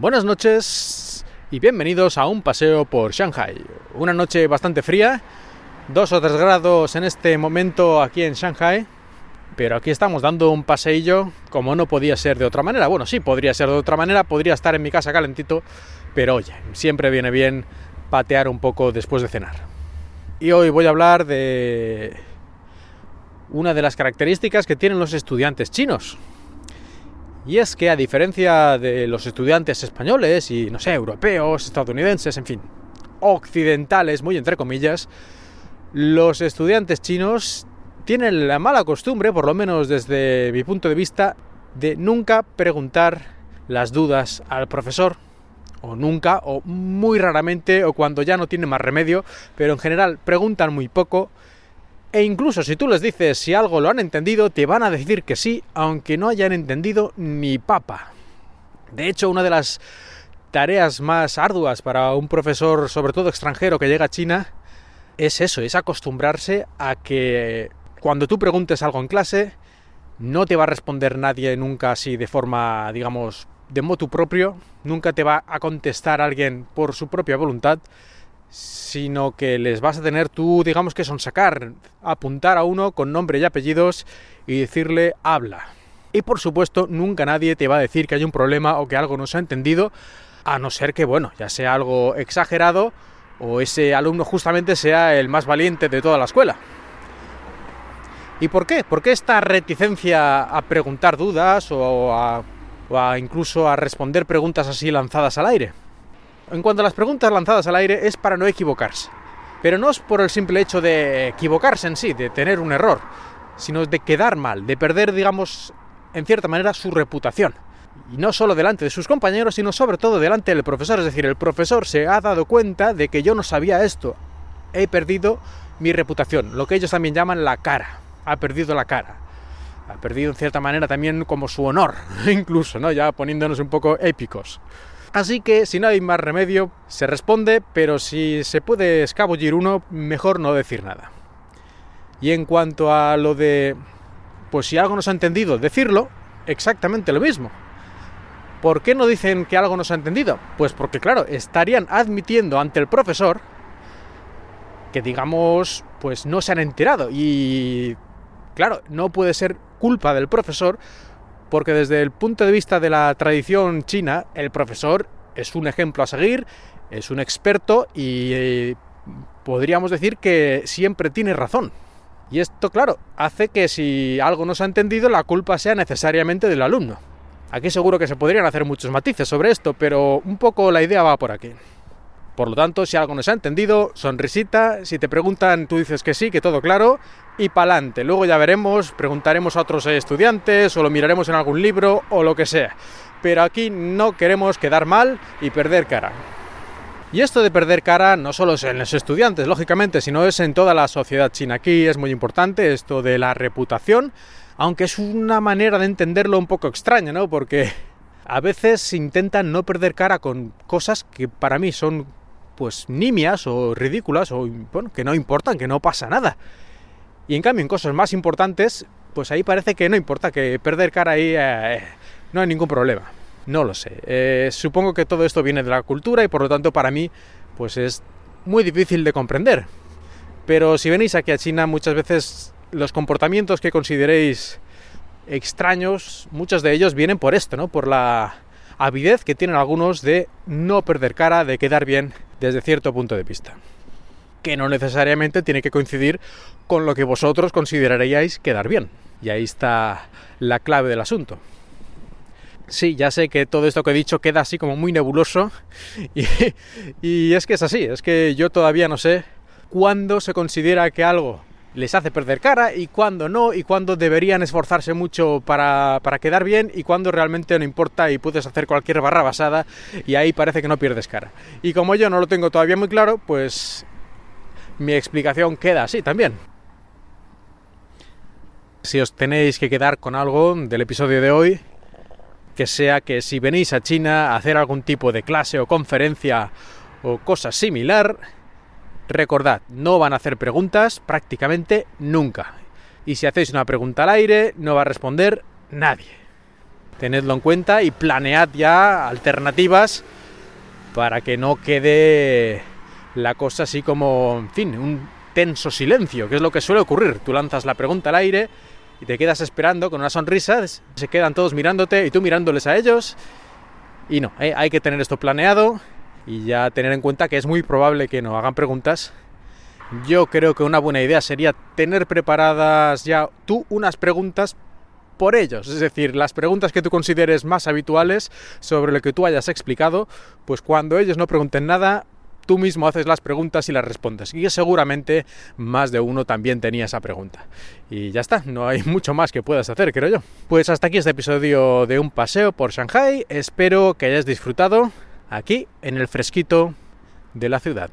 Buenas noches y bienvenidos a un paseo por Shanghai. Una noche bastante fría, dos o tres grados en este momento aquí en Shanghai, pero aquí estamos dando un paseillo como no podía ser de otra manera. Bueno, sí, podría ser de otra manera, podría estar en mi casa calentito, pero oye, siempre viene bien patear un poco después de cenar. Y hoy voy a hablar de una de las características que tienen los estudiantes chinos. Y es que a diferencia de los estudiantes españoles y, no sé, europeos, estadounidenses, en fin, occidentales, muy entre comillas, los estudiantes chinos tienen la mala costumbre, por lo menos desde mi punto de vista, de nunca preguntar las dudas al profesor, o nunca, o muy raramente, o cuando ya no tiene más remedio, pero en general preguntan muy poco, e incluso si tú les dices si algo lo han entendido, te van a decir que sí, aunque no hayan entendido ni papa. De hecho, una de las tareas más arduas para un profesor, sobre todo extranjero, que llega a China, es eso, es acostumbrarse a que cuando tú preguntes algo en clase, no te va a responder nadie nunca así de forma, digamos, de motu propio, nunca te va a contestar alguien por su propia voluntad, sino que les vas a tener tú, digamos que son sacar, apuntar a uno con nombre y apellidos y decirle habla. Y por supuesto, nunca nadie te va a decir que hay un problema o que algo no se ha entendido, a no ser que, bueno, ya sea algo exagerado o ese alumno justamente sea el más valiente de toda la escuela. ¿Y por qué? ¿Por qué esta reticencia a preguntar dudas o a, o a incluso a responder preguntas así lanzadas al aire? En cuanto a las preguntas lanzadas al aire es para no equivocarse. Pero no es por el simple hecho de equivocarse en sí, de tener un error, sino de quedar mal, de perder, digamos, en cierta manera su reputación. Y no solo delante de sus compañeros, sino sobre todo delante del profesor. Es decir, el profesor se ha dado cuenta de que yo no sabía esto. He perdido mi reputación, lo que ellos también llaman la cara. Ha perdido la cara. Ha perdido en cierta manera también como su honor, incluso, ¿no? Ya poniéndonos un poco épicos. Así que si no hay más remedio, se responde, pero si se puede escabullir uno, mejor no decir nada. Y en cuanto a lo de, pues si algo no se ha entendido, decirlo, exactamente lo mismo. ¿Por qué no dicen que algo no se ha entendido? Pues porque, claro, estarían admitiendo ante el profesor que, digamos, pues no se han enterado. Y, claro, no puede ser culpa del profesor porque desde el punto de vista de la tradición china, el profesor es un ejemplo a seguir, es un experto y eh, podríamos decir que siempre tiene razón. Y esto, claro, hace que si algo no se ha entendido, la culpa sea necesariamente del alumno. Aquí seguro que se podrían hacer muchos matices sobre esto, pero un poco la idea va por aquí. Por lo tanto, si algo no se ha entendido, sonrisita, si te preguntan, tú dices que sí, que todo claro, y pa'lante. Luego ya veremos, preguntaremos a otros estudiantes, o lo miraremos en algún libro, o lo que sea. Pero aquí no queremos quedar mal y perder cara. Y esto de perder cara no solo es en los estudiantes, lógicamente, sino es en toda la sociedad china. Aquí es muy importante esto de la reputación, aunque es una manera de entenderlo un poco extraña, ¿no? Porque a veces intentan no perder cara con cosas que para mí son pues nimias o ridículas o bueno, que no importan, que no pasa nada. Y en cambio en cosas más importantes, pues ahí parece que no importa, que perder cara ahí eh, no hay ningún problema. No lo sé. Eh, supongo que todo esto viene de la cultura y por lo tanto para mí pues es muy difícil de comprender. Pero si venís aquí a China muchas veces los comportamientos que consideréis extraños, muchos de ellos vienen por esto, ¿no? Por la avidez que tienen algunos de no perder cara, de quedar bien desde cierto punto de vista. Que no necesariamente tiene que coincidir con lo que vosotros consideraríais quedar bien. Y ahí está la clave del asunto. Sí, ya sé que todo esto que he dicho queda así como muy nebuloso y, y, es que es así, es que yo todavía no sé cuándo se considera que algo les hace perder cara y cuándo no, y cuándo deberían esforzarse mucho para, para, quedar bien y cuándo realmente no importa y puedes hacer cualquier barra basada y ahí parece que no pierdes cara. Y como yo no lo tengo todavía muy claro, pues mi explicación queda así también. Si os tenéis que quedar con algo del episodio de hoy, que sea que si venís a China a hacer algún tipo de clase o conferencia o cosa similar, Recordad, no van a hacer preguntas prácticamente nunca. Y si hacéis una pregunta al aire, no va a responder nadie. tenedlo en cuenta y planead ya alternativas para que no quede la cosa así como, en fin, un tenso silencio, que es lo que suele ocurrir. Tú lanzas la pregunta al aire y te quedas esperando con una sonrisa, se quedan todos mirándote y tú mirándoles a ellos. Y no, eh, hay que tener esto planeado y ya tener en cuenta que es muy probable que no hagan preguntas. Yo creo que una buena idea sería tener preparadas ya tú unas preguntas por ellos, es decir, las preguntas que tú consideres más habituales sobre lo que tú hayas explicado, pues cuando ellos no pregunten nada, tú mismo haces las preguntas y las respondes. Y seguramente más de uno también tenía esa pregunta. Y ya está, no hay mucho más que puedas hacer, creo yo. Pues hasta aquí este episodio de un paseo por Shanghai. Espero que hayas disfrutado aquí en el fresquito de la ciudad.